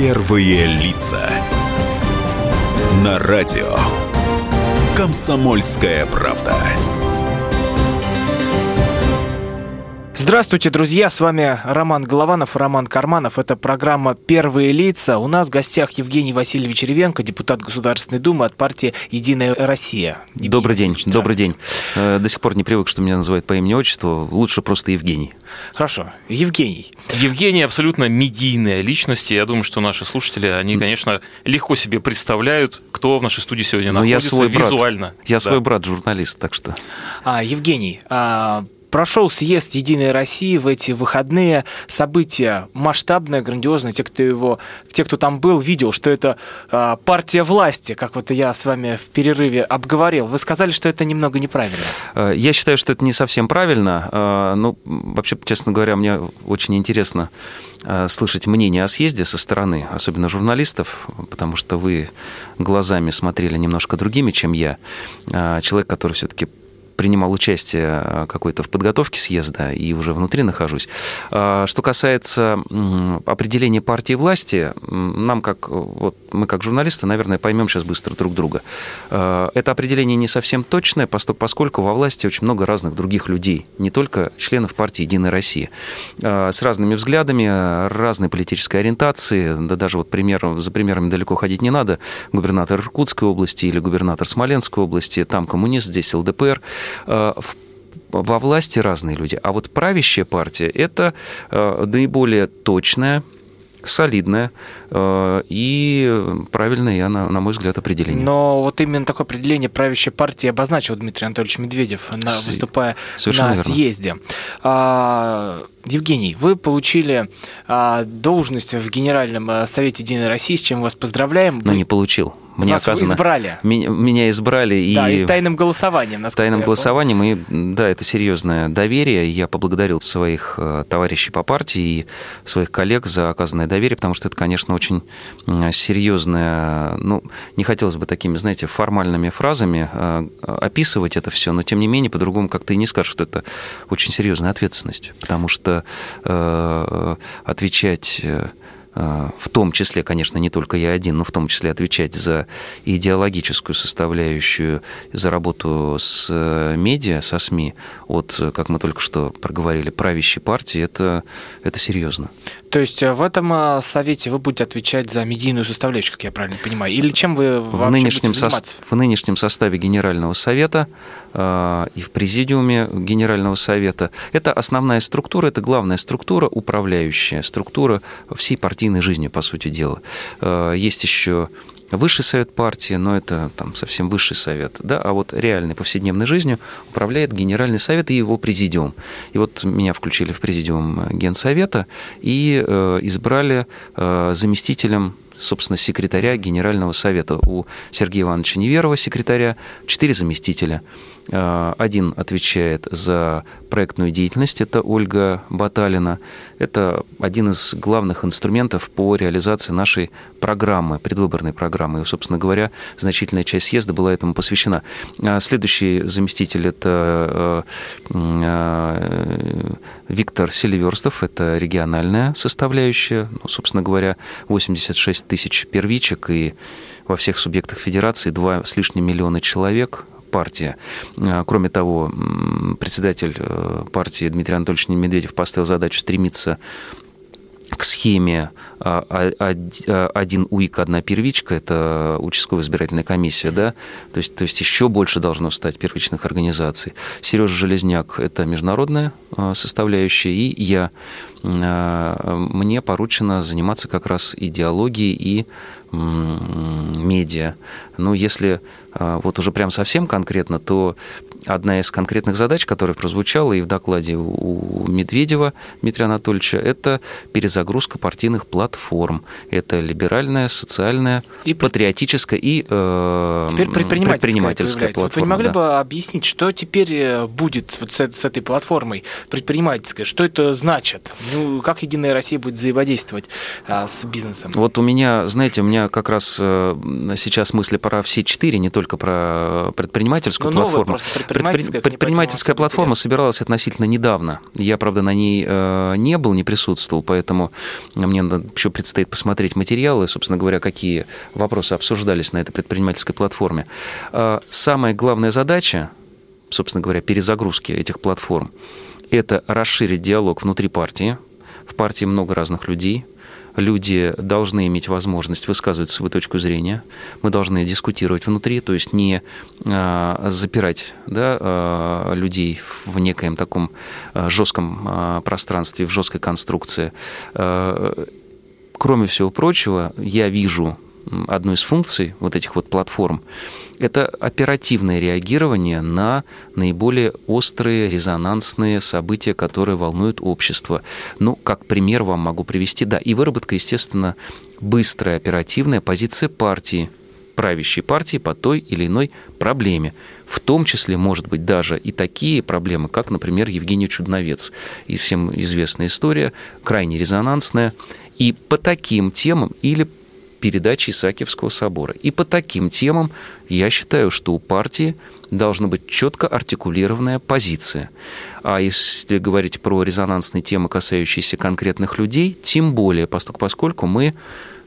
Первые лица. На радио. Комсомольская правда. Здравствуйте, друзья! С вами Роман Голованов и Роман Карманов. Это программа «Первые лица». У нас в гостях Евгений Васильевич Ревенко, депутат Государственной Думы от партии «Единая Россия». Евгений добрый день, добрый день. Э, до сих пор не привык, что меня называют по имени-отчеству. Лучше просто Евгений. Хорошо. Евгений. Евгений абсолютно медийная личность. Я думаю, что наши слушатели, они, конечно, легко себе представляют, кто в нашей студии сегодня Но находится я свой брат. визуально. Я да. свой брат журналист, так что... А, Евгений, а Прошел съезд Единой России в эти выходные. Событие масштабное, грандиозное. Те, кто его, те, кто там был, видел, что это э, партия власти, как вот я с вами в перерыве обговорил. Вы сказали, что это немного неправильно. Э, я считаю, что это не совсем правильно. Э, ну, вообще, честно говоря, мне очень интересно э, слышать мнение о съезде со стороны, особенно журналистов, потому что вы глазами смотрели немножко другими, чем я. Человек, который все-таки принимал участие э, какой-то в подготовке съезда и уже внутри нахожусь. А, что касается определения партии власти, нам как вот мы как журналисты, наверное, поймем сейчас быстро друг друга. А, это определение не совсем точное, поскольку во власти очень много разных других людей, не только членов партии «Единая Россия», а, с разными взглядами, разной политической ориентации, да даже вот пример, за примерами далеко ходить не надо, губернатор Иркутской области или губернатор Смоленской области, там коммунист, здесь ЛДПР, Э, во власти разные люди. А вот правящая партия – это э, наиболее точная, солидное э, и правильное, на, на мой взгляд, определение. Но вот именно такое определение правящей партии обозначил Дмитрий Анатольевич Медведев, на, выступая Совершенно на верно. съезде. А, Евгений, вы получили а, должность в Генеральном Совете Единой России, с чем вас поздравляем. Но вы... не получил. Мне Вас оказано, избрали. Меня, меня избрали. Да, и, и тайным голосованием. Тайным голосованием. И да, это серьезное доверие. Я поблагодарил своих э, товарищей по партии и своих коллег за оказанное доверие, потому что это, конечно, очень серьезное... Ну, не хотелось бы такими, знаете, формальными фразами э, описывать это все, но тем не менее, по-другому как-то и не скажешь, что это очень серьезная ответственность, потому что э, отвечать а, в том числе, конечно, не только я один, но в том числе отвечать за идеологическую составляющую, за работу с э, медиа, со СМИ, от, как мы только что проговорили, правящей партии, это, это серьезно. То есть э, в этом э, совете вы будете отвечать за медийную составляющую, как я правильно понимаю? Или чем вы в нынешнем, со... в нынешнем составе Генерального совета э, и в президиуме Генерального совета это основная структура, это главная структура, управляющая структура всей партийной партийной жизнью, по сути дела. Э, есть еще высший совет партии, но это там совсем высший совет, да, а вот реальной повседневной жизнью управляет Генеральный совет и его президиум. И вот меня включили в президиум Генсовета и э, избрали э, заместителем собственно, секретаря Генерального совета. У Сергея Ивановича Неверова, секретаря, четыре заместителя – один отвечает за проектную деятельность, это Ольга Баталина. Это один из главных инструментов по реализации нашей программы, предвыборной программы. И, собственно говоря, значительная часть съезда была этому посвящена. А следующий заместитель – это э, Виктор Селиверстов, это региональная составляющая. Ну, собственно говоря, 86 тысяч первичек и во всех субъектах федерации 2 с лишним миллиона человек – партия. А, кроме того, председатель э, партии Дмитрий Анатольевич Медведев поставил задачу стремиться к схеме а, а, один УИК, одна первичка, это участковая избирательная комиссия, да, то есть, то есть еще больше должно стать первичных организаций. Сережа Железняк – это международная составляющая, и я, мне поручено заниматься как раз идеологией и медиа. Ну, если а, вот уже прям совсем конкретно, то одна из конкретных задач, которая прозвучала и в докладе у Медведева Дмитрия Анатольевича, это перезагрузка партийных платформ. Это либеральная, социальная, и патриотическая и э, теперь предпринимательская, предпринимательская платформа. Вот вы не могли да. бы объяснить, что теперь э, будет вот с, с этой платформой предпринимательской? Что это значит? Ну, как Единая Россия будет взаимодействовать а, с бизнесом? Вот у меня, знаете, у меня как раз э, сейчас мысли про все четыре, не только про предпринимательскую ну, платформу. предпринимательская, Предпри- предпринимательская платформа интересно. собиралась относительно недавно. Я, правда, на ней э, не был, не присутствовал, поэтому мне еще предстоит посмотреть материалы, собственно говоря, какие вопросы обсуждались на этой предпринимательской платформе. Э, самая главная задача, собственно говоря, перезагрузки этих платформ, это расширить диалог внутри партии. В партии много разных людей. Люди должны иметь возможность высказывать свою точку зрения. Мы должны дискутировать внутри, то есть не а, запирать да, а, людей в некоем таком а, жестком пространстве, в жесткой конструкции. Кроме всего прочего, я вижу одну из функций вот этих вот платформ это оперативное реагирование на наиболее острые, резонансные события, которые волнуют общество. Ну, как пример вам могу привести, да, и выработка, естественно, быстрая, оперативная позиция партии, правящей партии по той или иной проблеме. В том числе, может быть, даже и такие проблемы, как, например, Евгений Чудновец. И всем известная история, крайне резонансная. И по таким темам или передачи Исаакиевского собора. И по таким темам я считаю, что у партии должна быть четко артикулированная позиция. А если говорить про резонансные темы, касающиеся конкретных людей, тем более, поскольку, мы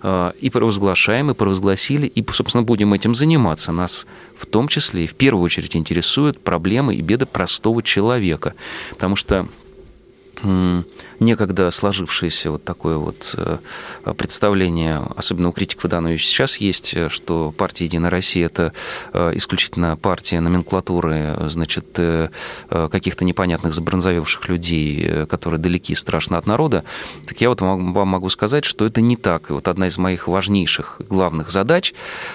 э, и провозглашаем, и провозгласили, и, собственно, будем этим заниматься. Нас в том числе и в первую очередь интересуют проблемы и беды простого человека. Потому что некогда сложившееся вот такое вот э, представление, особенно у критиков, да, но и сейчас есть, э, что партия «Единая Россия» — это э, исключительно партия номенклатуры, значит, каких-то непонятных забронзовевших людей, которые далеки страшно от народа, так я вот вам могу сказать, что это не так. И вот одна из моих важнейших, главных задач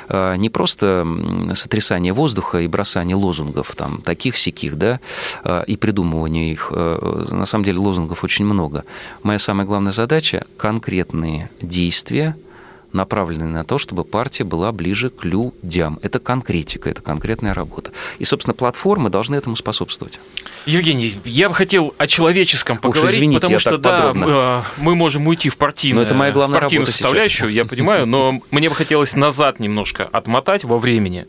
не просто сотрясание воздуха и бросание лозунгов, там, таких-сяких, да, и придумывание их. На самом деле лозунгов очень много. Моя самая главная задача – конкретные действия, направленные на то, чтобы партия была ближе к людям. Это конкретика, это конкретная работа. И, собственно, платформы должны этому способствовать. Евгений, я бы хотел о человеческом поговорить, извините, потому что да, подробно. э, мы можем уйти в партийную, Но это моя главная партийную работа сейчас. составляющую, я понимаю, но мне бы хотелось назад немножко отмотать во времени.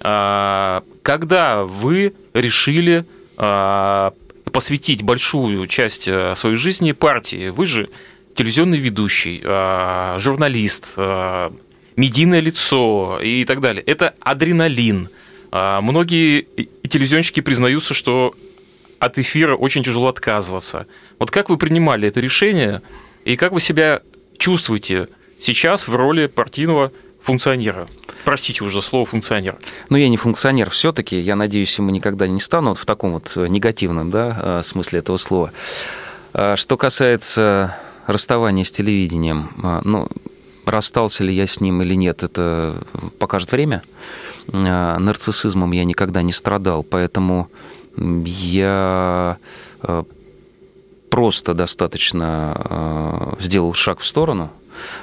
А, Когда вы решили а, посвятить большую часть э, своей жизни партии? Вы же телевизионный ведущий, а, журналист, а, медийное лицо и так далее. Это адреналин. Многие телевизионщики признаются, что от эфира очень тяжело отказываться. Вот как вы принимали это решение и как вы себя чувствуете сейчас в роли партийного функционера? Простите уже за слово функционер. Но я не функционер все-таки, я надеюсь, ему никогда не стану вот в таком вот негативном да, э, смысле этого слова. А Что касается расставания с телевидением, а, ну, расстался ли я с ним или нет, это покажет время. А, Нарциссизмом я никогда не страдал, поэтому я э, просто достаточно э, сделал шаг в сторону.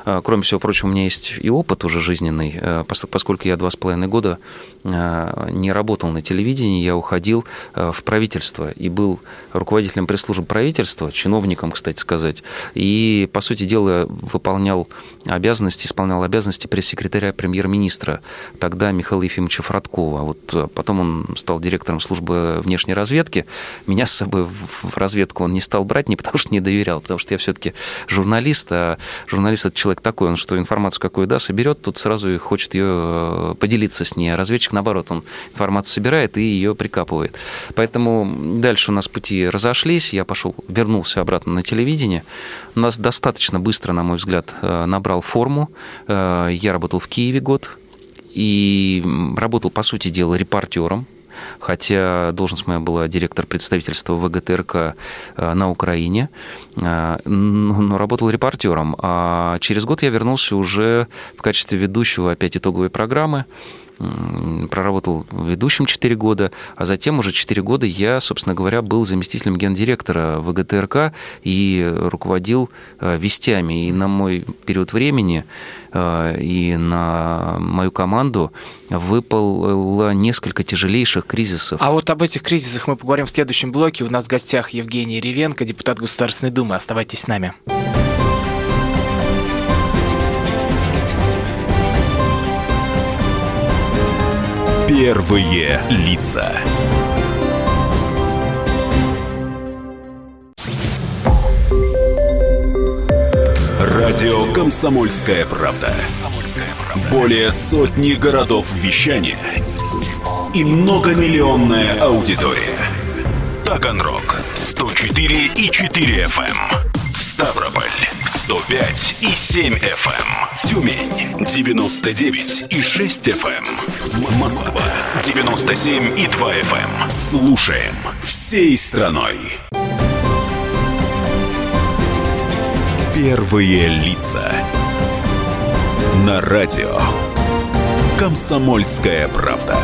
Э, Кроме всего прочего, у меня есть и опыт уже жизненный, пос- поскольку я два с половиной года э, не работал на телевидении, я уходил в правительство и был руководителем пресс-службы правительства, чиновником, кстати сказать, и, по сути дела, выполнял обязанности, исполнял обязанности пресс-секретаря премьер-министра, тогда Михаила Ефимовича Фродкова. Вот э, потом он стал директором службы внешней разведки. Меня с собой в разведку он не стал брать, не потому что не доверял, потому что я все-таки журналист, а журналист это человек такой, он что информацию какую да, соберет, тут сразу и хочет ее э, поделиться с ней. А разведчик, наоборот, он информацию собирает и ее прикапывает. Поэтому дальше у нас пути разошлись, я пошел, вернулся обратно на телевидение. У нас достаточно быстро, на мой взгляд, э, набрал форму. Э, Я работал в Киеве год и работал, по сути дела, репортером. Хотя должность моя была директор представительства ВГТРК э, на Украине, Э, но работал репортером. А через год я вернулся уже в качестве ведущего опять итоговой программы. Проработал ведущим 4 года, а затем уже 4 года я, собственно говоря, был заместителем гендиректора ВГТРК и руководил э, вестями. И на мой период времени э, и на мою команду выпало несколько тяжелейших кризисов. А вот об этих кризисах мы поговорим в следующем блоке. У нас в гостях Евгений Ревенко, депутат Государственной Думы. Оставайтесь с нами. Первые лица. Радио Комсомольская правда". Более сотни городов вещания и многомиллионная аудитория. Таганрог 104 и 4 FM. Эм. Ставрополь 105 и 7 FM. Эм. Тюмень 99 и 6 FM. Эм. Москва 97 и 2 FM. Слушаем всей страной. Первые лица. На радио. Комсомольская правда.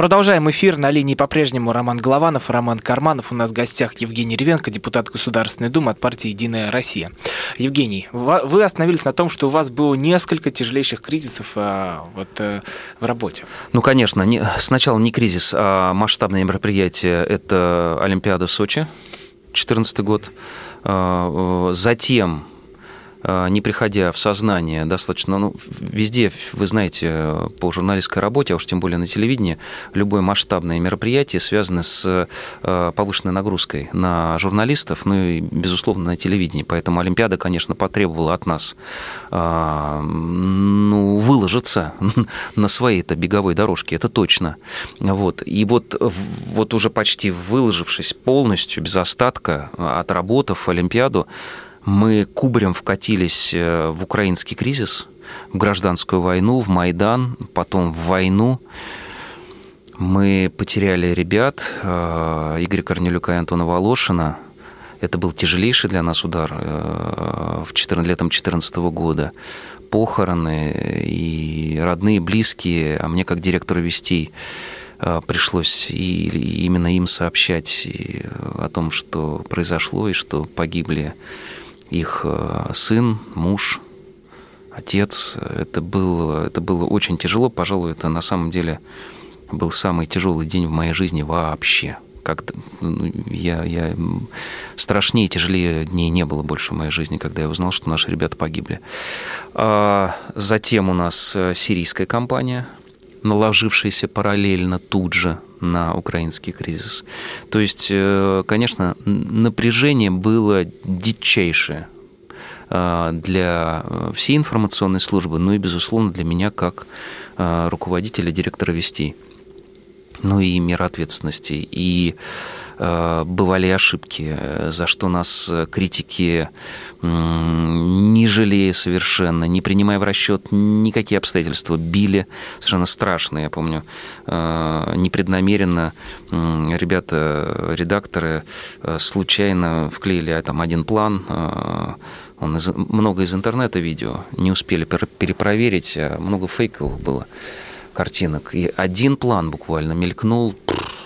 Продолжаем эфир. На линии по-прежнему Роман Голованов, Роман Карманов. У нас в гостях Евгений Ревенко, депутат Государственной Думы от партии «Единая Россия». Евгений, вы остановились на том, что у вас было несколько тяжелейших кризисов а, вот, э, в работе. Ну, конечно. Не, сначала не кризис, а масштабное мероприятие – это Олимпиада в Сочи, 2014 год. А, затем не приходя в сознание достаточно, ну, везде, вы знаете, по журналистской работе, а уж тем более на телевидении, любое масштабное мероприятие связано с а, повышенной нагрузкой на журналистов, ну и, безусловно, на телевидении. Поэтому Олимпиада, конечно, потребовала от нас ну, выложиться на своей-то беговой дорожке, это точно. Вот. И вот, вот уже почти выложившись полностью, без остатка, отработав Олимпиаду, мы кубарем вкатились э, в украинский кризис, в гражданскую войну, в Майдан, потом в войну. Мы потеряли ребят, э, Игоря Корнелюка и Антона Волошина. Это был тяжелейший для нас удар э, в 14, летом 2014 года. Похороны и родные, близкие, а мне как директору вести пришлось и именно им сообщать о том, что произошло и что погибли их э, сын, муж, отец. Это было, это было очень тяжело. Пожалуй, это на самом деле был самый тяжелый день в моей жизни вообще. Как ну, я, я страшнее, тяжелее дней не было больше в моей жизни, когда я узнал, что наши ребята погибли. А затем у нас э, сирийская кампания, наложившаяся параллельно тут же на украинский кризис. То есть, э, конечно, напряжение было дичайшее э, для всей информационной службы, ну и, безусловно, для меня как э, руководителя, директора Вести. Ну и мера ответственности. И бывали ошибки, за что нас критики не жалея совершенно, не принимая в расчет никакие обстоятельства, били совершенно страшно. Я помню, э, непреднамеренно ребята, редакторы э, случайно вклеили а, там один план, э, он из, много из интернета видео, не успели перепроверить, а много фейковых было картинок. И один план буквально мелькнул,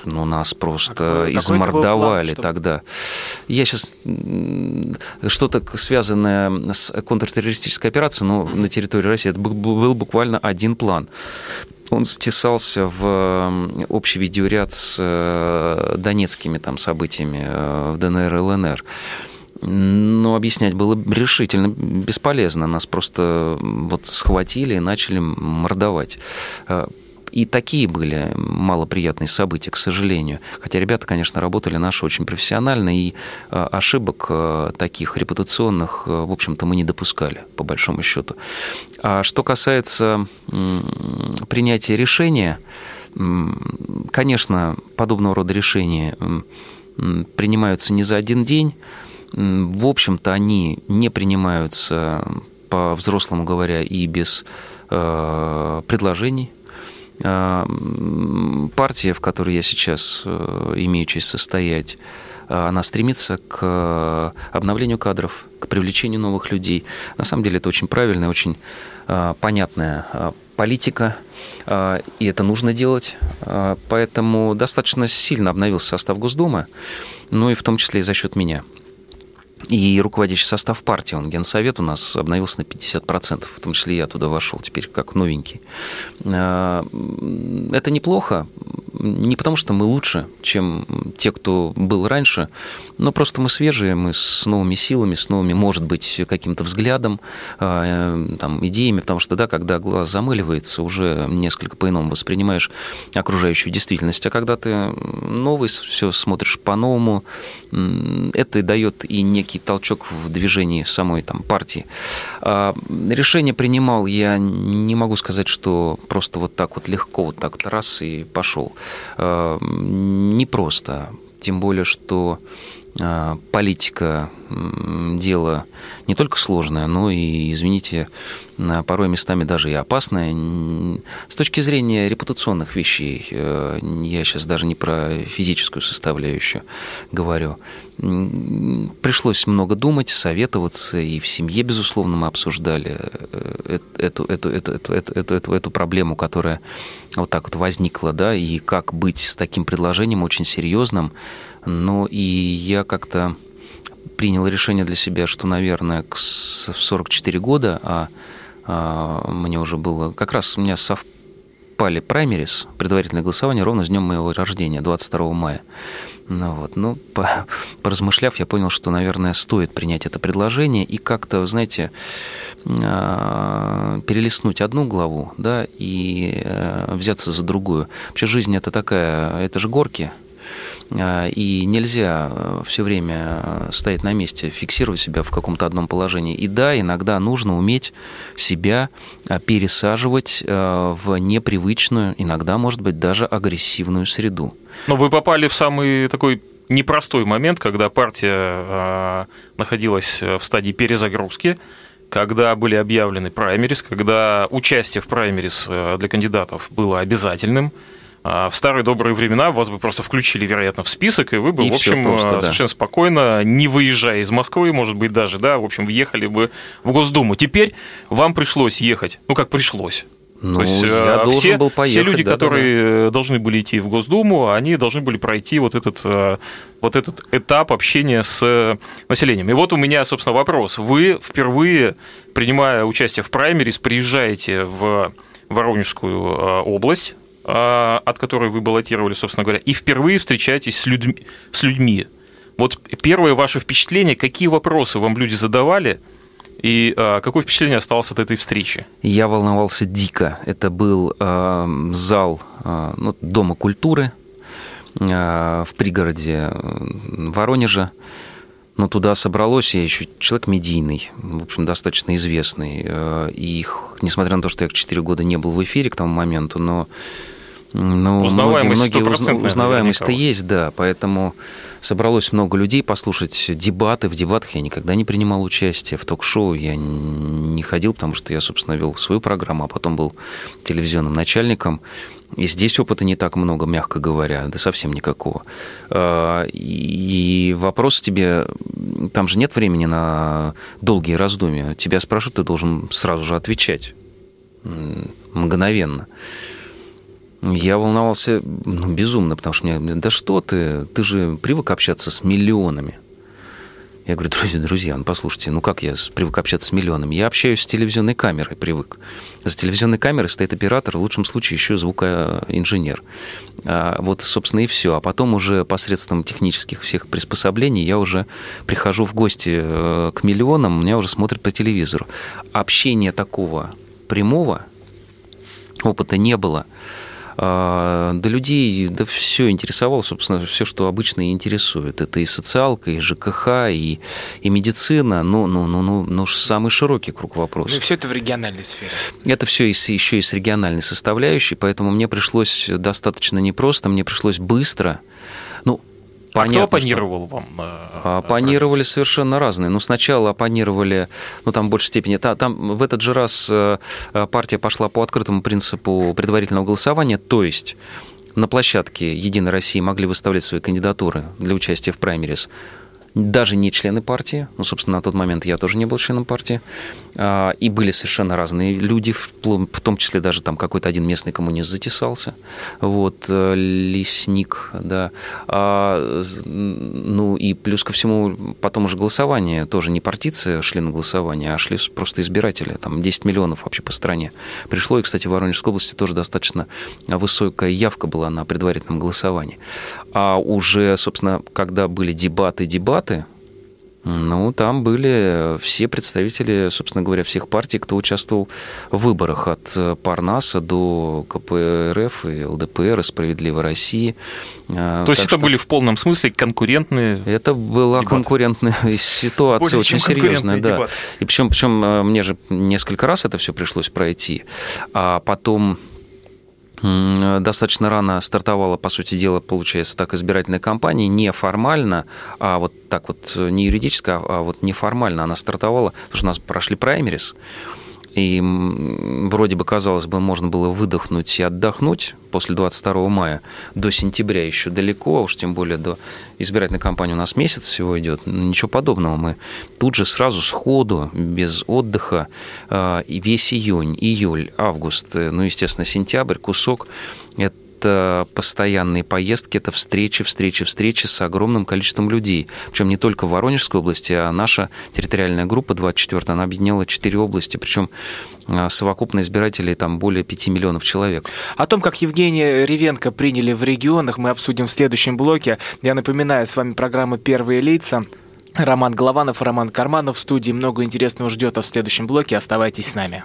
ну, нас просто а измордовали план, тогда. Я сейчас что-то связанное с контртеррористической операцией, но на территории России это был буквально один план. Он стесался в общий видеоряд с э, донецкими там событиями э, в ДНР и ЛНР. Но объяснять было решительно бесполезно. Нас просто вот схватили и начали мордовать. И такие были малоприятные события, к сожалению. Хотя ребята, конечно, работали наши очень профессионально, и э, ошибок э, таких репутационных, э, в общем-то, мы не допускали, по большому счету. А что касается принятия решения, конечно, подобного рода решения принимаются не за один день. В общем-то, они не принимаются, по-взрослому говоря, и без предложений партия, в которой я сейчас э, имею честь состоять, а, она стремится к обновлению кадров, к привлечению новых людей. На самом деле это очень правильная, очень а, понятная политика, и это нужно делать. Поэтому достаточно сильно обновился состав Госдумы, ну и в том числе и за счет меня. И руководящий состав партии, он генсовет у нас обновился на 50%, в том числе я туда вошел теперь как новенький. А, это неплохо, не потому что мы лучше, чем те, кто был раньше, но просто мы свежие, мы с новыми силами, с новыми, может быть, каким-то взглядом, а, там, идеями, потому что, да, когда глаз замыливается, уже несколько по-иному воспринимаешь окружающую действительность, а когда ты новый, все смотришь по-новому, это дает и некий толчок в движении самой там, партии. А, решение принимал я, не могу сказать, что просто вот так вот легко, вот так вот раз и пошел. А, не просто, тем более, что а, политика дело не только сложное, но и, извините, порой местами даже и опасное. С точки зрения репутационных вещей, э, я сейчас даже не про физическую составляющую говорю, пришлось много думать, советоваться, и в семье, безусловно, мы обсуждали э, эту, эту, эту, эту, эту, эту, эту эту проблему, которая вот так вот возникла, да, и как быть с таким предложением очень серьезным. Но и я как-то принял решение для себя, что, наверное, к 44 года, а, а мне уже было... Как раз у меня совпало совпали праймерис, предварительное голосование, ровно с днем моего рождения, 22 мая. Ну, вот. ну по, поразмышляв, я понял, что, наверное, стоит принять это предложение и как-то, знаете, а, перелистнуть одну главу, да, и э, взяться за другую. Вообще жизнь это такая, это же горки, и нельзя э, все время э, стоять на месте, фиксировать себя в каком-то одном положении. И да, иногда нужно уметь себя э, пересаживать в непривычную, иногда, может быть, даже агрессивную среду. Но вы попали в самый такой непростой момент, когда партия находилась в стадии перезагрузки, когда были объявлены праймерис, когда участие в праймерис для кандидатов было обязательным, в старые добрые времена вас бы просто включили, вероятно, в список, и вы бы, и в общем, просто, совершенно да. спокойно, не выезжая из Москвы, может быть, даже, да, в общем, въехали бы в Госдуму. Теперь вам пришлось ехать. Ну, как пришлось. Ну, То есть, я э, все, был поехать, все люди, да, которые да, да. должны были идти в Госдуму, они должны были пройти вот этот, э, вот этот этап общения с населением. И вот у меня, собственно, вопрос. Вы впервые, принимая участие в праймерис, приезжаете в Воронежскую э, область, а, от которой вы баллотировали, собственно говоря, и впервые встречаетесь с людьми. С людьми. Вот первое ваше впечатление, какие вопросы вам люди задавали, и а, какое впечатление осталось от этой встречи? Я волновался дико. Это был э, зал э, ну, Дома культуры э, в пригороде Воронежа. Но туда собралось я еще человек медийный, в общем, достаточно известный. И несмотря на то, что я 4 года не был в эфире к тому моменту, но ну, узнаваемость многие, многие узнаваемость-то есть, да, поэтому собралось много людей послушать дебаты. В дебатах я никогда не принимал участие, в ток-шоу я не ходил, потому что я, собственно, вел свою программу, а потом был телевизионным начальником. И здесь опыта не так много, мягко говоря, да совсем никакого. А, и вопрос тебе, там же нет времени на долгие раздумья. Тебя спрашивают, ты должен сразу же отвечать мгновенно. Я волновался ну, безумно, потому что мне, да что ты, ты же привык общаться с миллионами. Я говорю, друзья, друзья, ну послушайте, ну как я привык общаться с миллионами? Я общаюсь с телевизионной камерой, привык. За телевизионной камерой стоит оператор, в лучшем случае еще звукоинженер. А вот, собственно, и все. А потом уже посредством технических всех приспособлений я уже прихожу в гости э, к миллионам, меня уже смотрят по телевизору. Общения такого прямого опыта не было. А, да людей, да все интересовало, собственно, все, что обычно интересует. Это и социалка, и ЖКХ, и, и медицина, ну, ну, ну, ну, ну, самый широкий круг вопросов. Ну, и все это в региональной сфере. Это все еще и с региональной составляющей, поэтому мне пришлось достаточно непросто, мне пришлось быстро, Понятно, а кто оппонировал что... вам? Э, оппонировали совершенно разные. Ну, сначала оппонировали, ну, там в большей степени... Там в этот же раз э, партия пошла по открытому принципу предварительного голосования, то есть на площадке «Единой России» могли выставлять свои кандидатуры для участия в праймерис даже не члены партии. Ну, собственно, на тот момент я тоже не был членом партии. А, и были совершенно разные люди, в том числе даже там какой-то один местный коммунист затесался. Вот, э, лесник, да. А, ну, и плюс ко всему, потом уже голосование, тоже не партийцы шли на голосование, а шли просто избиратели. Там 10 миллионов вообще по стране пришло. И, кстати, в Воронежской области тоже достаточно высокая явка была на предварительном голосовании. А уже, собственно, когда были дебаты, дебаты, ну, там были все представители, собственно говоря, всех партий, кто участвовал в выборах, от Парнаса до КПРФ и ЛДПР, и «Справедливой России». А, То есть это были в полном смысле конкурентные Это была дебаты. конкурентная ситуация, Более очень серьезная, да. Дебаты. И причем, причем э, мне же несколько раз это все пришлось пройти, а потом достаточно рано стартовала, по сути дела, получается, так избирательная кампания, неформально, а вот так вот, э, не юридически, а вот неформально она стартовала, потому что у нас прошли праймерис, и вроде бы, казалось бы, можно было выдохнуть и отдохнуть после 22 мая. До сентября еще далеко, а уж тем более до избирательной кампании у нас месяц всего идет. Ничего подобного. Мы тут же сразу сходу, без отдыха, а, весь июнь, июль, август, э, ну, естественно, сентябрь, кусок это это постоянные поездки, это встречи, встречи, встречи с огромным количеством людей. Причем не только в Воронежской области, а наша территориальная группа 24 она объединяла 4 области, причем а, совокупно избирателей там более 5 миллионов человек. О том, как Евгения Ревенко приняли в регионах, мы обсудим в следующем блоке. Я напоминаю, с вами программа «Первые лица». Роман Голованов Роман Карманов в студии. Много интересного ждет в следующем блоке. Оставайтесь с нами.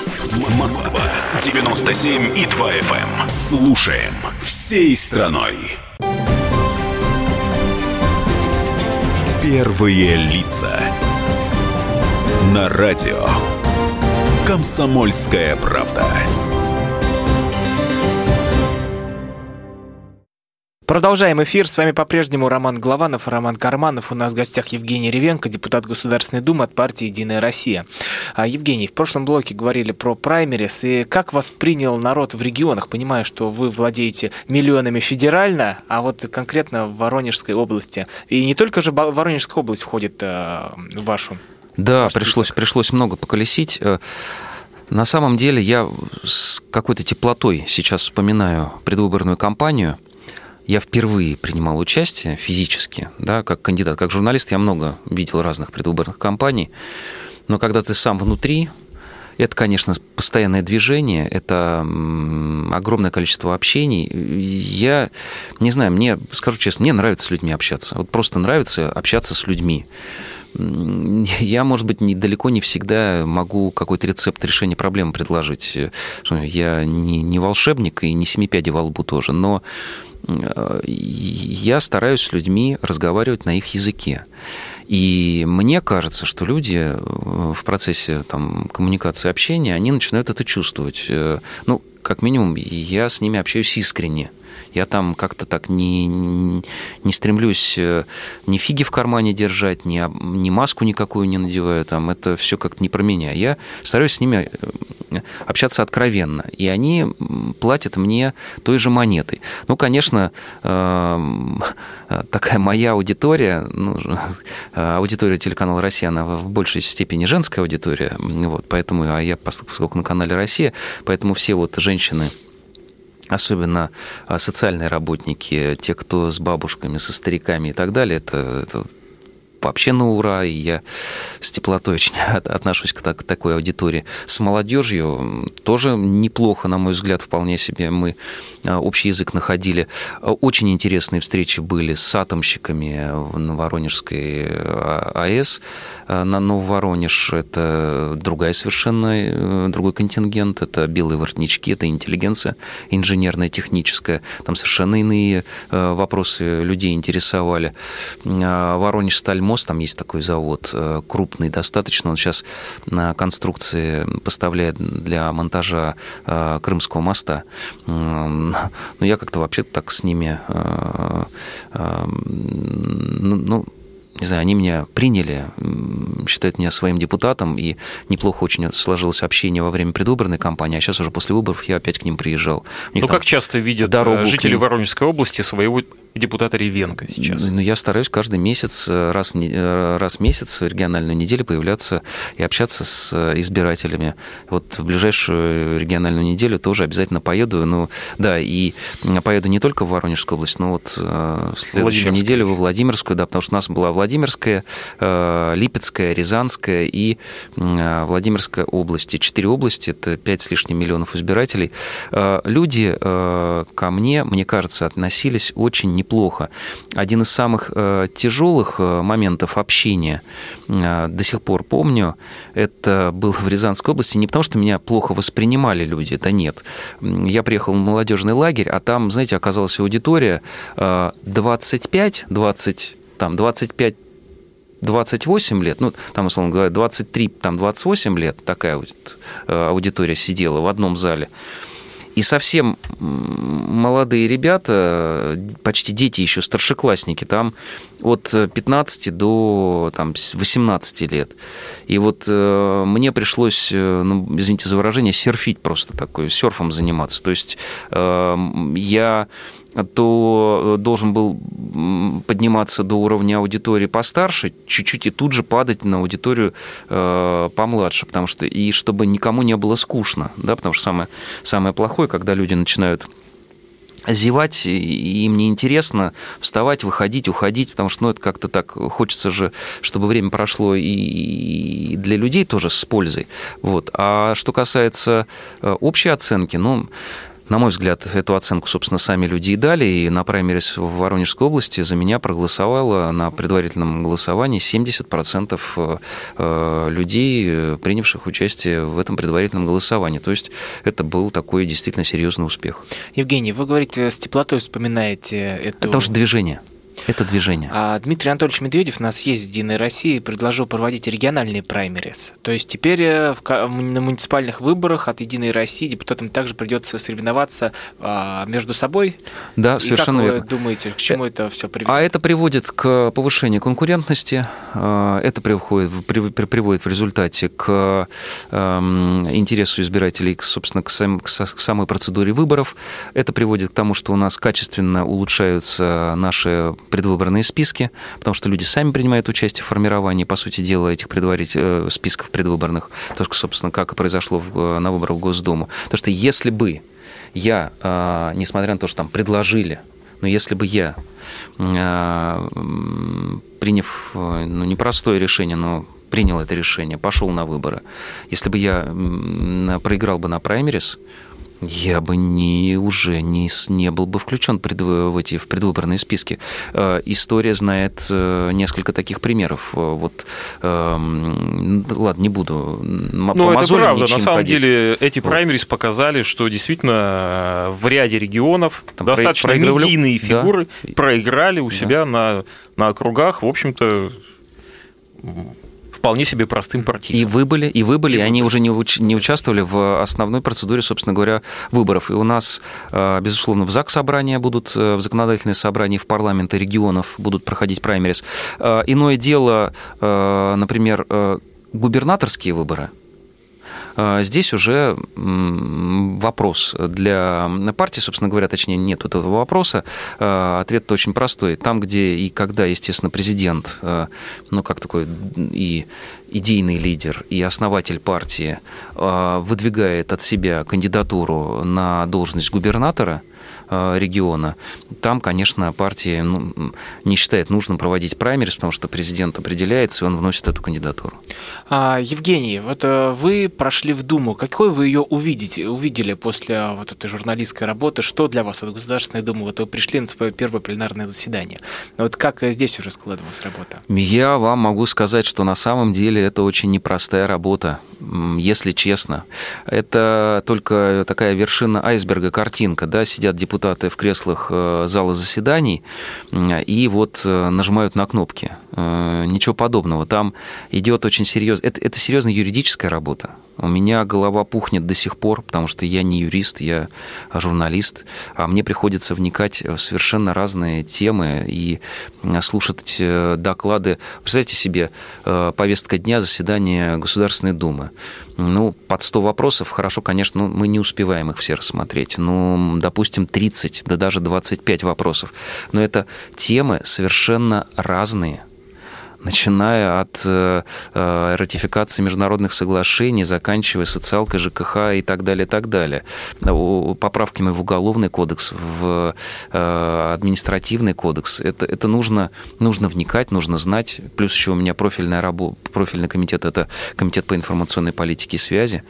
Москва 97 и 2 FM. Эм. Слушаем всей страной. Первые лица. На радио. Комсомольская правда. Продолжаем эфир. С вами по-прежнему Роман Главанов, Роман Карманов. У нас в гостях Евгений Ревенко, депутат Государственной Думы от партии «Единая Россия». А, Евгений, в прошлом блоке говорили про праймерис. И как вас принял народ в регионах? Понимаю, что вы владеете миллионами федерально, а вот конкретно в Воронежской области. И не только же Воронежская область входит э, в вашу Да, пришлось, пришлось много поколесить. Э, на самом деле я с какой-то теплотой сейчас вспоминаю предвыборную кампанию – я впервые принимал участие физически, да, как кандидат, как журналист, я много видел разных предвыборных кампаний, но когда ты сам внутри, это, конечно, постоянное движение, это огромное количество общений. Я не знаю, мне, скажу честно, мне нравится с людьми общаться. Вот просто нравится общаться с людьми. Я, может быть, не, далеко не всегда могу какой-то рецепт решения проблемы предложить. Я не, не волшебник и не семипяди во лбу тоже, но я стараюсь с людьми разговаривать на их языке. И мне кажется, что люди э, в процессе там, коммуникации, общения, они начинают это чувствовать. Э, ну, как минимум, я с ними общаюсь искренне. Я там как-то так не, не стремлюсь э, ни фиги в кармане держать, ни, ни маску никакую не надеваю. Там, это все как-то не про меня. Я стараюсь с ними э, общаться откровенно. И они платят мне той же монетой. Ну, конечно, эм, такая моя аудитория, ну, аудитория телеканала «Россия», она в большей степени женская аудитория, вот, поэтому, а я, поскольку на канале «Россия», поэтому все вот женщины, особенно а, социальные работники, те, кто с бабушками, со стариками и так далее, это, это вообще на ура, и я с теплотой очень отношусь к, к такой аудитории. С молодежью тоже неплохо, на мой взгляд, вполне себе мы а, общий язык находили. Очень интересные встречи были с атомщиками на Воронежской а, АЭС на Нововоронеж. Это другая совершенно, э, другой контингент. Это белые воротнички, это интеллигенция инженерная, техническая. Там совершенно иные э, вопросы людей интересовали. Воронеж Стальмост, там есть такой завод, э, крупный достаточно. Он сейчас на конструкции поставляет для монтажа Крымского моста ну, я как-то вообще так с ними, э, э, ну, ну не знаю, они меня приняли, считают меня своим депутатом, и неплохо очень сложилось общение во время предвыборной кампании, а сейчас уже после выборов я опять к ним приезжал. Ну, как часто видят дорогу жители Воронежской области своего депутата Ревенко сейчас? Ну, я стараюсь каждый месяц, э, раз в, э, раз в месяц в региональную неделю появляться и общаться с э, избирателями. Вот в ближайшую региональную неделю тоже обязательно поеду. Ну, да, и поеду не только в Воронежскую область, но вот в следующую неделю во Владимирскую, да, потому что у нас была Владимирская, Липецкая, Рязанская и Владимирская области. Четыре области, это пять с лишним миллионов избирателей. Люди ко мне, мне кажется, относились очень неплохо. Один из самых э, тяжелых э, моментов общения э, до сих пор помню, это был в Рязанской области не потому, что меня плохо воспринимали люди, это нет. Я приехал в молодежный лагерь, а там, знаете, оказалась аудитория 25, 20, там, 25 28 лет, ну, там, условно говоря, 23, там, 28 лет такая вот аудитория сидела в одном зале. И совсем молодые ребята, почти дети еще, старшеклассники, там от 15 до там, 18 лет. И вот э, мне пришлось, э, ну, извините за выражение, серфить просто такой, серфом заниматься. То есть э, я то э, должен был подниматься до уровня аудитории постарше, чуть-чуть и тут же падать на аудиторию э, помладше, потому что и чтобы никому не было скучно, да, потому что самое, самое плохое, когда люди начинают зевать, им неинтересно вставать, выходить, уходить, потому что ну, это как-то так хочется же, чтобы время прошло и для людей тоже с пользой. Вот. А что касается э, общей оценки, ну, на мой взгляд, эту оценку, собственно, сами люди и дали. И на праймерис в Воронежской области за меня проголосовало на предварительном голосовании 70% э, э, людей, принявших участие в этом предварительном голосовании. То есть это был такой действительно серьезный успех. Евгений, вы говорите, с теплотой вспоминаете эту... Это уже движение. Это движение. А Дмитрий Анатольевич Медведев у нас есть в «Единой России» предложил проводить региональные праймерис. То есть теперь э, в, на муниципальных выборах от «Единой России» депутатам также придется соревноваться а, между собой. Да, И совершенно как вы верно. думаете, к чему это все приведет? А это приводит к повышению конкурентности, а, это приводит, приводит в результате к эм, интересу избирателей, собственно, к, сам, к самой процедуре выборов. Это приводит к тому, что у нас качественно улучшаются наши предвыборные списки, потому что люди сами принимают участие в формировании, по сути дела, этих предварительных э, списков предвыборных, то, собственно, как и произошло в, э, на выборах в Госдуму. Потому что если бы я, э, несмотря на то, что там предложили, но если бы я, приняв ну, непростое решение, но принял это решение, пошел на выборы, если бы я проиграл бы на праймерис, я бы не, уже не, не был бы включен пред, в эти в предвыборные списки. Э, история знает э, несколько таких примеров. Э, вот, эм, ладно, не буду. Ну, это правда. На самом ходить. деле эти праймерис вот. показали, что действительно в ряде регионов Там достаточно медийные фигуры да. проиграли у себя да. на, на округах. В общем-то, вполне себе простым партийцам. И вы были, и вы были, и, и они уже не, уч- не участвовали в основной процедуре, собственно говоря, выборов. И у нас, э, безусловно, в ЗАГС собрания будут, э, в законодательные собрания в парламенты регионов будут проходить праймерис. Э, иное дело, например, губернаторские выборы – здесь уже вопрос для партии, собственно говоря, точнее, нет этого вопроса. А, ответ очень простой. Там, где и когда, естественно, президент, а, ну, как такой и идейный лидер и основатель партии выдвигает от себя кандидатуру на должность губернатора – региона. Там, конечно, партия ну, не считает нужным проводить праймерис, потому что президент определяется, и он вносит эту кандидатуру. А, Евгений, вот э, вы прошли в Думу. Какой вы ее увидите, увидели после вот этой журналистской работы? Что для вас от Государственной Думы? Вот вы пришли на свое первое пленарное заседание. Вот как здесь уже складывалась работа? Я вам могу сказать, что на самом деле это очень непростая работа, если честно. Это только такая вершина айсберга, картинка. Да? Сидят депутаты в креслах э, зала заседаний и вот э, нажимают на кнопки. Э, ничего подобного. Там идет очень серьезно. Это, это серьезная юридическая работа. У меня голова пухнет до сих пор, потому что я не юрист, я журналист, а мне приходится вникать в совершенно разные темы и слушать доклады. Представьте себе, повестка дня заседания Государственной Думы. Ну, под 100 вопросов, хорошо, конечно, ну, мы не успеваем их все рассмотреть. Ну, допустим, 30, да даже 25 вопросов. Но это темы совершенно разные – начиная от э, э, ратификации международных соглашений, заканчивая социалкой, ЖКХ и так далее, так далее. Поправками в уголовный кодекс, в э, административный кодекс. Это, это нужно, нужно вникать, нужно знать. Плюс еще у меня профильная работа, профильный комитет – это комитет по информационной политике и связи.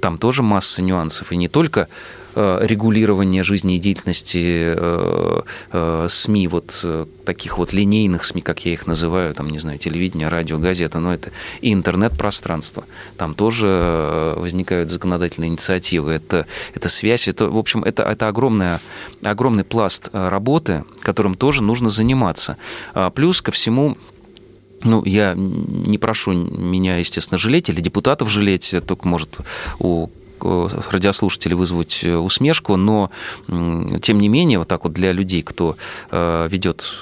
Там тоже масса нюансов. И не только регулирования жизнедеятельности э, э, СМИ, вот таких вот линейных СМИ, как я их называю, там, не знаю, телевидение, радио, газета, но это и интернет-пространство. Там тоже возникают законодательные инициативы. Это, это связь, это, в общем, это, это огромная, огромный пласт работы, которым тоже нужно заниматься. А плюс ко всему ну, я не прошу меня, естественно, жалеть или депутатов жалеть, только, может, у Э, радиослушателей вызвать э, усмешку, но тем не менее, вот так вот для людей, кто э, ведет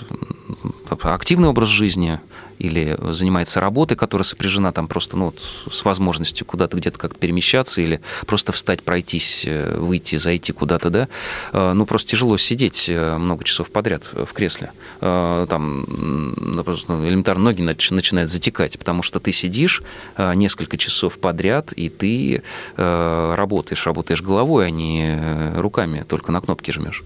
активный образ жизни, или занимается работой, которая сопряжена там просто ну, вот, с возможностью куда-то где-то как-то перемещаться или просто встать, пройтись, выйти, зайти куда-то, да, ну просто тяжело сидеть много часов подряд в кресле. Там просто ну, элементарно ноги начинают затекать, потому что ты сидишь несколько часов подряд, и ты работаешь, работаешь головой, а не э, руками, только на кнопки жмешь.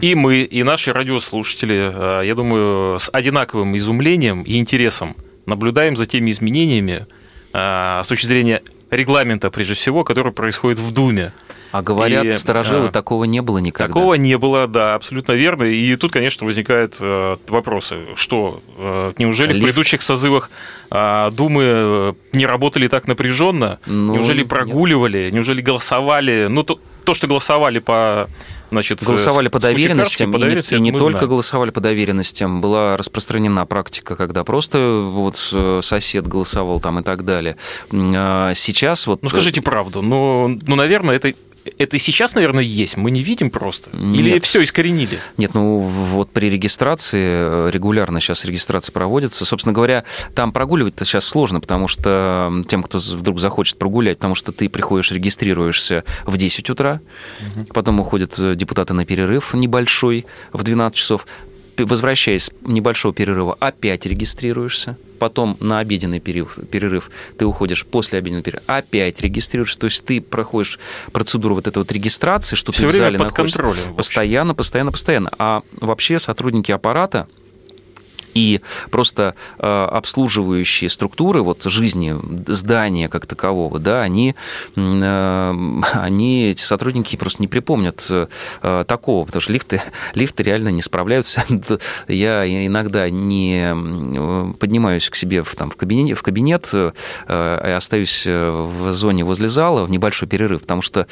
И мы, и наши радиослушатели, э, я думаю, с одинаковым изумлением и интересом наблюдаем за теми изменениями э, с точки зрения регламента, прежде всего, который происходит в Думе. А говорят, и, старожилы, а, такого не было никогда. Такого не было, да, абсолютно верно. И тут, конечно, возникают э, вопросы. Что, э, неужели Лифт. в предыдущих созывах э, Думы э, не работали так напряженно? Ну, неужели прогуливали? Нет. Неужели голосовали? Ну, то, то, что голосовали по значит, голосовали по доверенностям, по доверенностям, и не, и не только знаем. голосовали по доверенностям, была распространена практика, когда просто вот э, сосед голосовал там и так далее. А сейчас вот... Ну, скажите правду, но, ну, наверное, это это и сейчас, наверное, есть. Мы не видим просто. Или Нет. все искоренили? Нет, ну вот при регистрации, э, регулярно сейчас регистрация проводится. Собственно говоря, там прогуливать-то сейчас сложно, потому что тем, кто вдруг захочет прогулять, потому что ты приходишь, регистрируешься в 10 утра, угу. потом уходят э, депутаты на перерыв небольшой в 12 часов, возвращаясь с небольшого перерыва, опять регистрируешься, потом на обеденный перерыв, перерыв ты уходишь после обеденного перерыва, опять регистрируешься, то есть ты проходишь процедуру вот этой вот регистрации, что Все ты в зале под находишься. Контролем, постоянно, постоянно, постоянно. А вообще сотрудники аппарата, и просто э, обслуживающие структуры вот жизни здания как такового, да, они, э, они эти сотрудники просто не припомнят э, такого, потому что лифты, лифты реально не справляются. Я иногда не поднимаюсь к себе в, там, в кабинет, в кабинет э, остаюсь в зоне возле зала в небольшой перерыв, потому что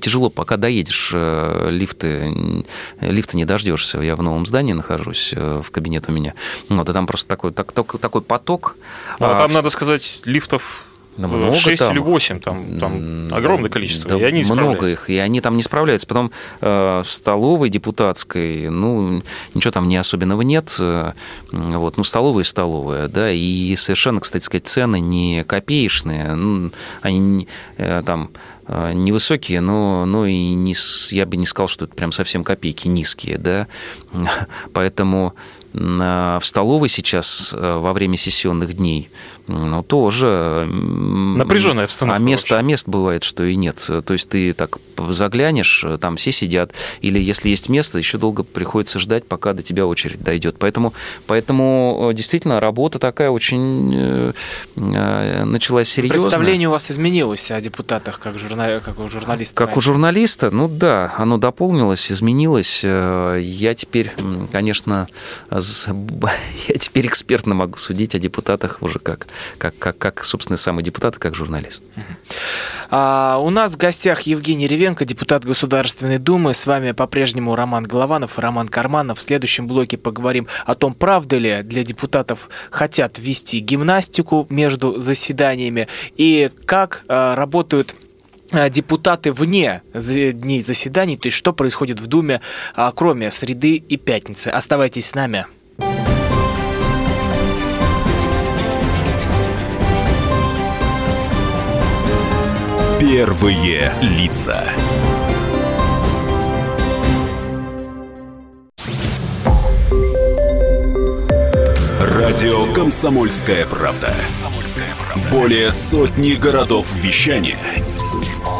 тяжело, пока доедешь, э, лифты, лифты не дождешься. Я в новом здании нахожусь, э, в кабинет у меня. Вот, и там просто такой, так, такой поток. Ну, а, там, надо сказать, лифтов да много 6 там. или 8, там, там огромное количество, да, и они Много их, и они там не справляются. Потом э, в столовой депутатской, ну, ничего там не особенного нет. Э, вот, ну, столовая столовая, да, и совершенно, кстати сказать, цены не копеечные, ну, они э, там э, невысокие, но, но и не, я бы не сказал, что это прям совсем копейки низкие, да, поэтому в столовой сейчас во время сессионных дней, ну, тоже... Напряженная обстановка. А место, а мест бывает, что и нет. То есть ты так заглянешь, там все сидят, или если есть место, еще долго приходится ждать, пока до тебя очередь дойдет. Поэтому, поэтому действительно работа такая очень началась серьезно. Представление у вас изменилось о депутатах как, журнали... как у журналиста? Как у журналиста? Ну да, оно дополнилось, изменилось. Я теперь, конечно, я теперь экспертно могу судить о депутатах уже как, как, как, как собственно, самый депутат, как журналист. А, у нас в гостях Евгений Ревенко, депутат Государственной Думы. С вами по-прежнему Роман Голованов и Роман Карманов. В следующем блоке поговорим о том, правда ли для депутатов хотят вести гимнастику между заседаниями и как а, работают депутаты вне дней заседаний, то есть что происходит в Думе, а, кроме среды и пятницы. Оставайтесь с нами. Первые лица. Радио Комсомольская правда". Более сотни городов вещания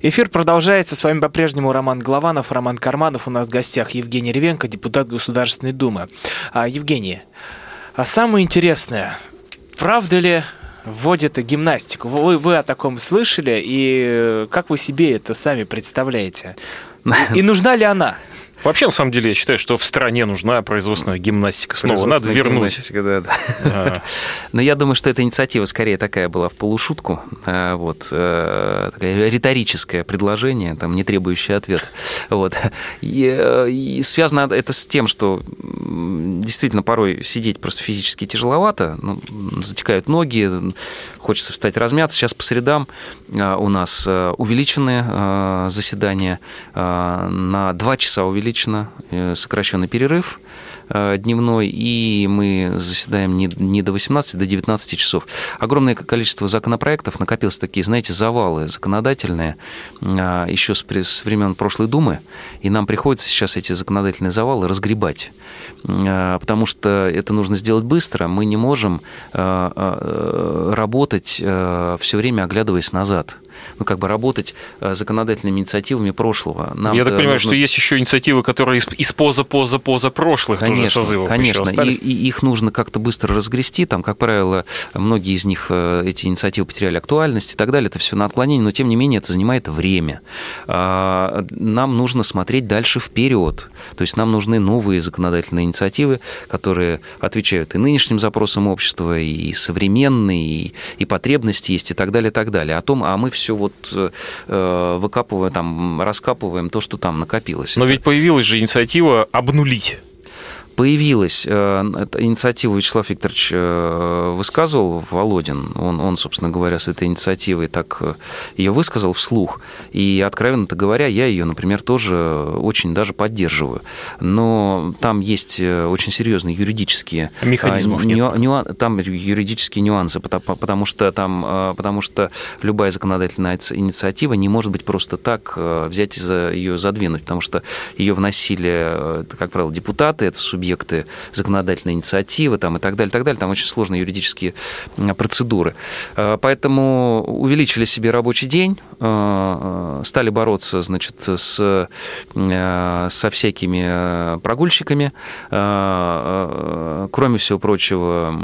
Эфир продолжается. С вами по-прежнему Роман Голованов, Роман Карманов. У нас в гостях Евгений Ревенко, депутат Государственной Думы. А, Евгений, а самое интересное, правда ли вводят гимнастику? Вы, вы о таком слышали, и как вы себе это сами представляете? И нужна ли она? Вообще, на самом деле, я считаю, что в стране нужна производственная гимнастика. Снова надо вернуть. Да, да. А. Но я думаю, что эта инициатива скорее такая была в полушутку. А, вот. Э, такое риторическое предложение, там, не требующее ответа. Вот. И, э, и связано это с тем, что действительно порой сидеть просто физически тяжеловато, ну, затекают ноги, хочется встать размяться. Сейчас по средам а, у нас э, увеличены заседания на 2 часа увеличены увеличено, э, сокращенный перерыв э, дневной, и мы заседаем не, до 18, до 19 часов. Огромное количество законопроектов, накопилось такие, знаете, завалы законодательные а, еще с, времен прошлой Думы, и нам приходится сейчас эти законодательные завалы разгребать, а, потому что это нужно сделать быстро, мы не можем а, работать все время оглядываясь назад ну, как бы работать э, законодательными инициативами прошлого. Нам Я так понимаю, нужно... что есть еще инициативы, которые из, из поза, поза, поза прошлых конечно, тоже созывов Конечно, и, и их нужно как-то быстро разгрести. Там, как правило, многие из них, э, эти инициативы потеряли актуальность и так далее. Это все на отклонение, но тем не менее это занимает время. А, нам нужно смотреть дальше вперед. То есть нам нужны новые законодательные инициативы, которые отвечают и нынешним запросам общества, и современные, и, и потребности есть, и так далее, и так далее. О том, а мы все вот э, выкапываем, там, раскапываем то, что там накопилось. Но ведь появилась же инициатива обнулить появилась э, инициатива Вячеслав Викторович э, высказывал, Володин, он, он, собственно говоря, с этой инициативой так э, ее высказал вслух, и, откровенно говоря, я ее, например, тоже очень даже поддерживаю. Но там есть очень серьезные юридические... Механизмов ню, ню, Там юридические нюансы, потому, потому, что там, потому что любая законодательная инициатива не может быть просто так взять и за, ее задвинуть, потому что ее вносили, как правило, депутаты, это субъекты субъекты законодательной инициативы там, и так далее, так далее. Там очень сложные юридические процедуры. А, поэтому увеличили себе рабочий день, а, стали бороться значит, с, а, со всякими прогульщиками. Кроме всего прочего,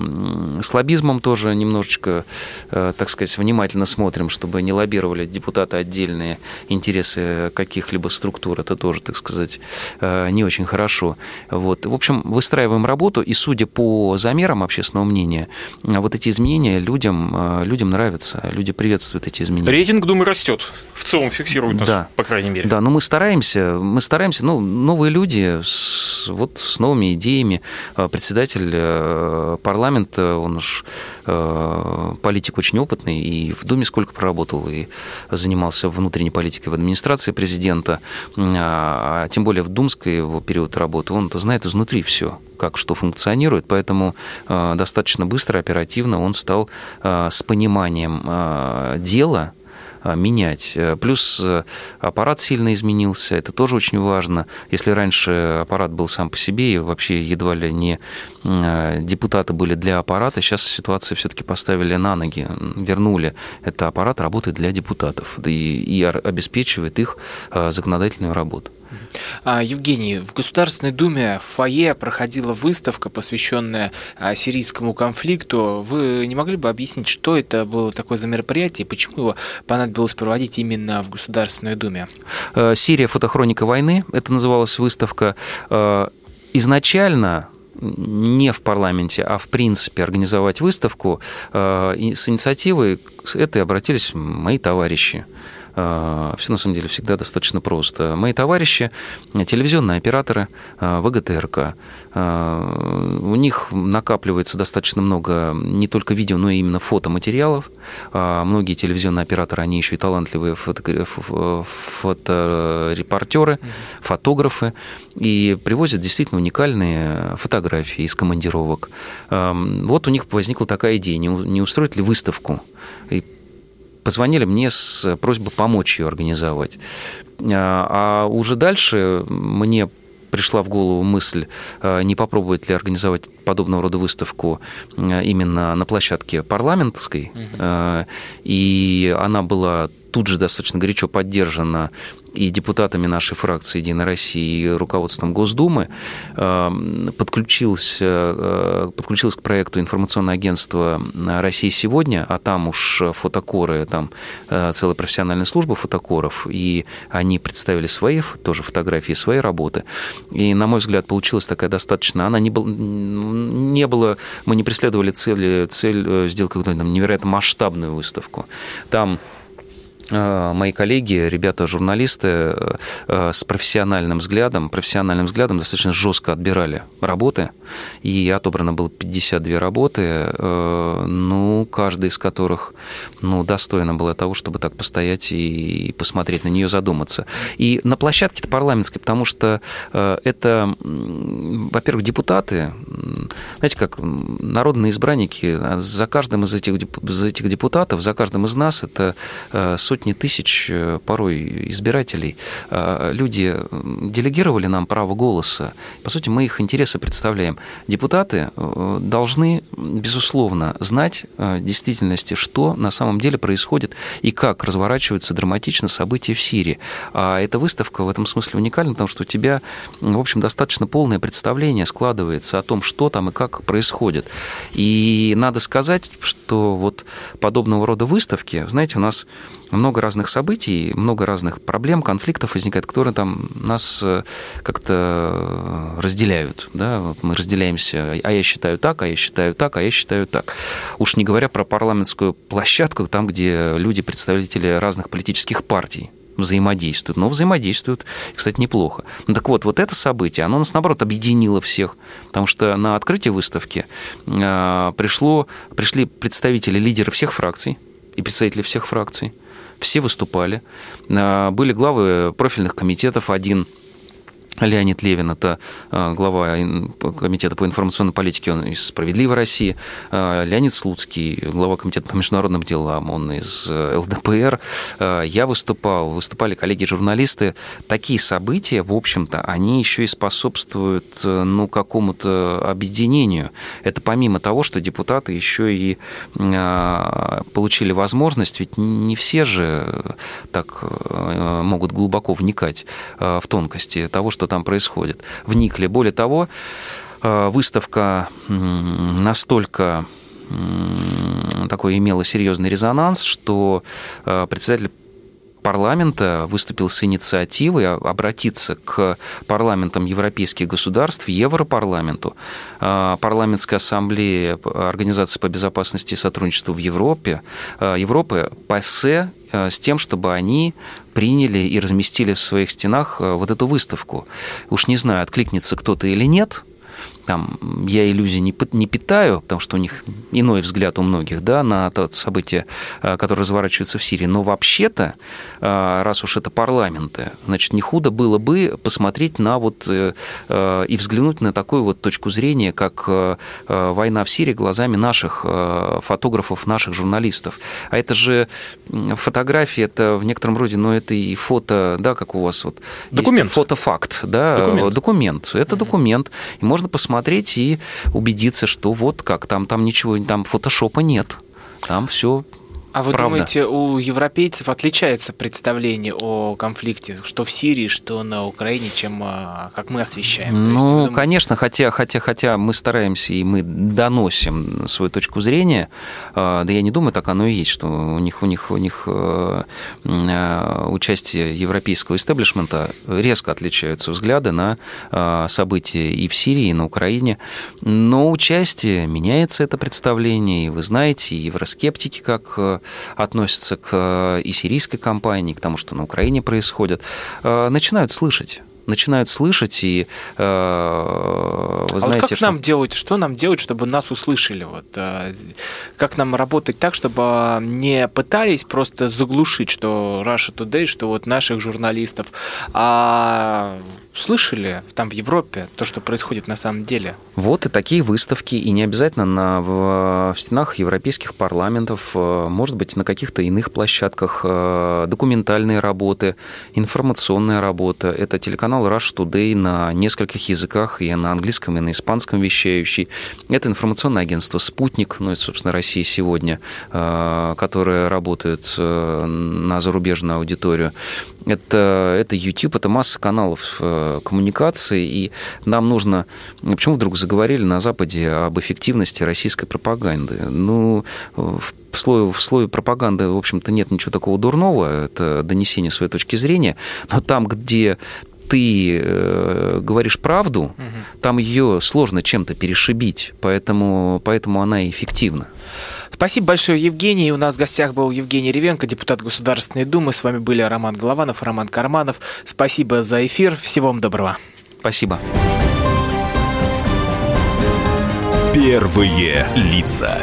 с лоббизмом тоже немножечко, так сказать, внимательно смотрим, чтобы не лоббировали депутаты отдельные интересы каких-либо структур. Это тоже, так сказать, не очень хорошо. Вот. В общем, общем, выстраиваем работу, и судя по замерам общественного мнения, вот эти изменения людям, э, людям нравятся, люди приветствуют эти изменения. Рейтинг Думы растет, в целом информируют нас, Да. по крайней мере. Да, но мы стараемся, мы стараемся, ну, новые люди с, вот с новыми идеями. А, Председатель э, парламента, он уж э, политик очень опытный, и в Думе сколько проработал, и занимался внутренней политикой в администрации президента, а тем более в Думской его период работы, он знает изнутри все как что функционирует, поэтому э, достаточно быстро, оперативно он стал э, с пониманием э, дела а, менять. Э, Плюс э, аппарат сильно изменился, это тоже очень важно. Если раньше аппарат был сам по себе, и вообще едва ли не э, депутаты были для аппарата, сейчас ситуация все-таки поставили на ноги, вернули. Это аппарат работает для депутатов и, и обеспечивает их э, законодательную работу. А, Евгений, в Государственной Думе в фойе проходила выставка, посвященная а, сирийскому конфликту. Вы не могли бы объяснить, что это было такое за мероприятие и почему его понадобилось проводить именно в Государственной Думе? Э, Сирия фотохроника войны, это называлась выставка. Э, Изначально не в парламенте, а в принципе организовать выставку э, с инициативой с этой обратились мои товарищи. Все на самом деле всегда достаточно просто. Мои товарищи, телевизионные операторы э, ВГТРК, э, у них накапливается достаточно много не только видео, но и именно фотоматериалов. А Многие телевизионные операторы, они еще и талантливые фото- фо- фоторепортеры, фотографы, и привозят действительно уникальные фотографии из командировок. Вот у них возникла такая идея, не устроить ли выставку. Позвонили мне с просьбой помочь ее организовать. А а уже дальше мне пришла в голову мысль, э, не попробовать ли организовать подобного рода выставку э, именно на площадке парламентской. Э, И она была тут же достаточно горячо поддержана и депутатами нашей фракции «Единой России», и руководством Госдумы, э, подключилось, э, подключилось к проекту информационное агентство «Россия сегодня», а там уж фотокоры, там э, целая профессиональная служба фотокоров, и они представили свои тоже фотографии, свои работы. И, на мой взгляд, получилась такая достаточно... Она не, был, не было... Мы не преследовали цели, цель э, сделать какую-то невероятно масштабную выставку. Там мои коллеги, ребята, журналисты э, э, с профессиональным взглядом, профессиональным взглядом достаточно жестко отбирали работы, и отобрано было 52 работы, э, ну, каждая из которых, ну, достойна была того, чтобы так постоять и посмотреть на нее, задуматься. И на площадке-то парламентской, потому что э, это, во-первых, депутаты, знаете, как народные избранники, а за каждым из этих, из этих депутатов, за каждым из нас это э, сотни тысяч э, порой избирателей. Э, Люди делегировали нам право голоса. По сути, мы их интересы представляем. Депутаты э, должны, безусловно, знать э, в действительности, что на самом деле происходит и как разворачиваются драматично события в Сирии. А эта выставка в этом смысле уникальна, потому что у тебя, в общем, достаточно полное представление складывается о том, что там и как происходит. И надо сказать, что вот подобного рода выставки, знаете, у нас много разных событий, много разных проблем, конфликтов возникает, которые там нас э, как-то разделяют. Да? Мы разделяемся, а я считаю так, а я считаю так, а я считаю так. Уж не говоря про парламентскую площадку, там, где люди, представители разных политических партий, взаимодействуют, но взаимодействуют, кстати, неплохо. Ну, так вот, вот это событие, оно нас, наоборот, объединило всех, потому что на открытие выставки э, пришло, пришли представители, лидеры всех фракций и представители всех фракций, все выступали, Э, были главы профильных комитетов, один Леонид Левин, это э, глава ин- комитета по информационной политике, он из «Справедливой России», Э, Леонид Слуцкий, глава комитета по международным делам, он из э, ЛДПР. Э, Я выступал, выступали коллеги-журналисты. Такие события, в общем-то, они еще и способствуют э, ну, какому-то объединению. Это помимо того, что депутаты еще и э, получили возможность, ведь не все же так э, могут глубоко вникать э, в тонкости того, что там происходит. Вникли. Более того, э, выставка настолько такой имела серьезный резонанс, что э, председатель парламента выступил с инициативой обратиться к парламентам европейских государств, Европарламенту, парламентской ассамблее Организации по безопасности и сотрудничеству в Европе, Европы, ПАСЕ с тем, чтобы они приняли и разместили в своих стенах вот эту выставку. Уж не знаю, откликнется кто-то или нет, там, я иллюзий не, не питаю, потому что у них иной взгляд у многих да, на то событие, э, которое разворачивается в Сирии. Но вообще-то, э, раз уж это парламенты, значит, не худо было бы посмотреть на вот э, и взглянуть на такую вот точку зрения, как война в Сирии глазами наших фотографов, наших журналистов. А это же фотографии, это в некотором роде, ну, это и фото, да, как у вас вот документ. фотофакт, да, документ. документ. Это документ, и можно посмотреть посмотреть и убедиться, что вот как, там, там ничего, там фотошопа нет. Там все а вы Правда. думаете, у европейцев отличается представление о конфликте, что в Сирии, что на Украине, чем а, как мы освещаем? Ну, есть, думаете... конечно, хотя, хотя, хотя мы стараемся и мы доносим свою точку зрения, а, да я не думаю, так оно и есть, что у них, у них, у них э, э, участие европейского истеблишмента резко отличаются взгляды на а, события и в Сирии, и на Украине, но участие меняется это представление, и вы знаете, и евроскептики, как э, относятся к э, и сирийской кампании, к тому, что на Украине происходит, э, начинают слышать начинают слышать и э, вы а знаете, вот как что... нам делать, что нам делать, чтобы нас услышали, вот э, как нам работать так, чтобы не пытались просто заглушить, что Russia Today, что вот наших журналистов, а слышали там в Европе то, что происходит на самом деле. Вот и такие выставки, и не обязательно на, в, в стенах европейских парламентов, э, может быть, на каких-то иных площадках, э, документальные работы, информационная работа. Это телеканал Rush Today на нескольких языках, и на английском, и на испанском вещающий. Это информационное агентство «Спутник», ну, это, собственно, Россия сегодня, э, которое работает на зарубежную аудиторию. Это, это YouTube, это масса каналов э, коммуникации, и нам нужно... Почему вдруг заговорили на Западе об эффективности российской пропаганды? Ну, в слое, в слое пропаганды, в общем-то, нет ничего такого дурного, это донесение своей точки зрения, но там, где ты э, говоришь правду, угу. там ее сложно чем-то перешибить, поэтому, поэтому она и эффективна. Спасибо большое, Евгений. У нас в гостях был Евгений Ревенко, депутат Государственной Думы. С вами были Роман Голованов и Роман Карманов. Спасибо за эфир. Всего вам доброго. Спасибо. Первые лица.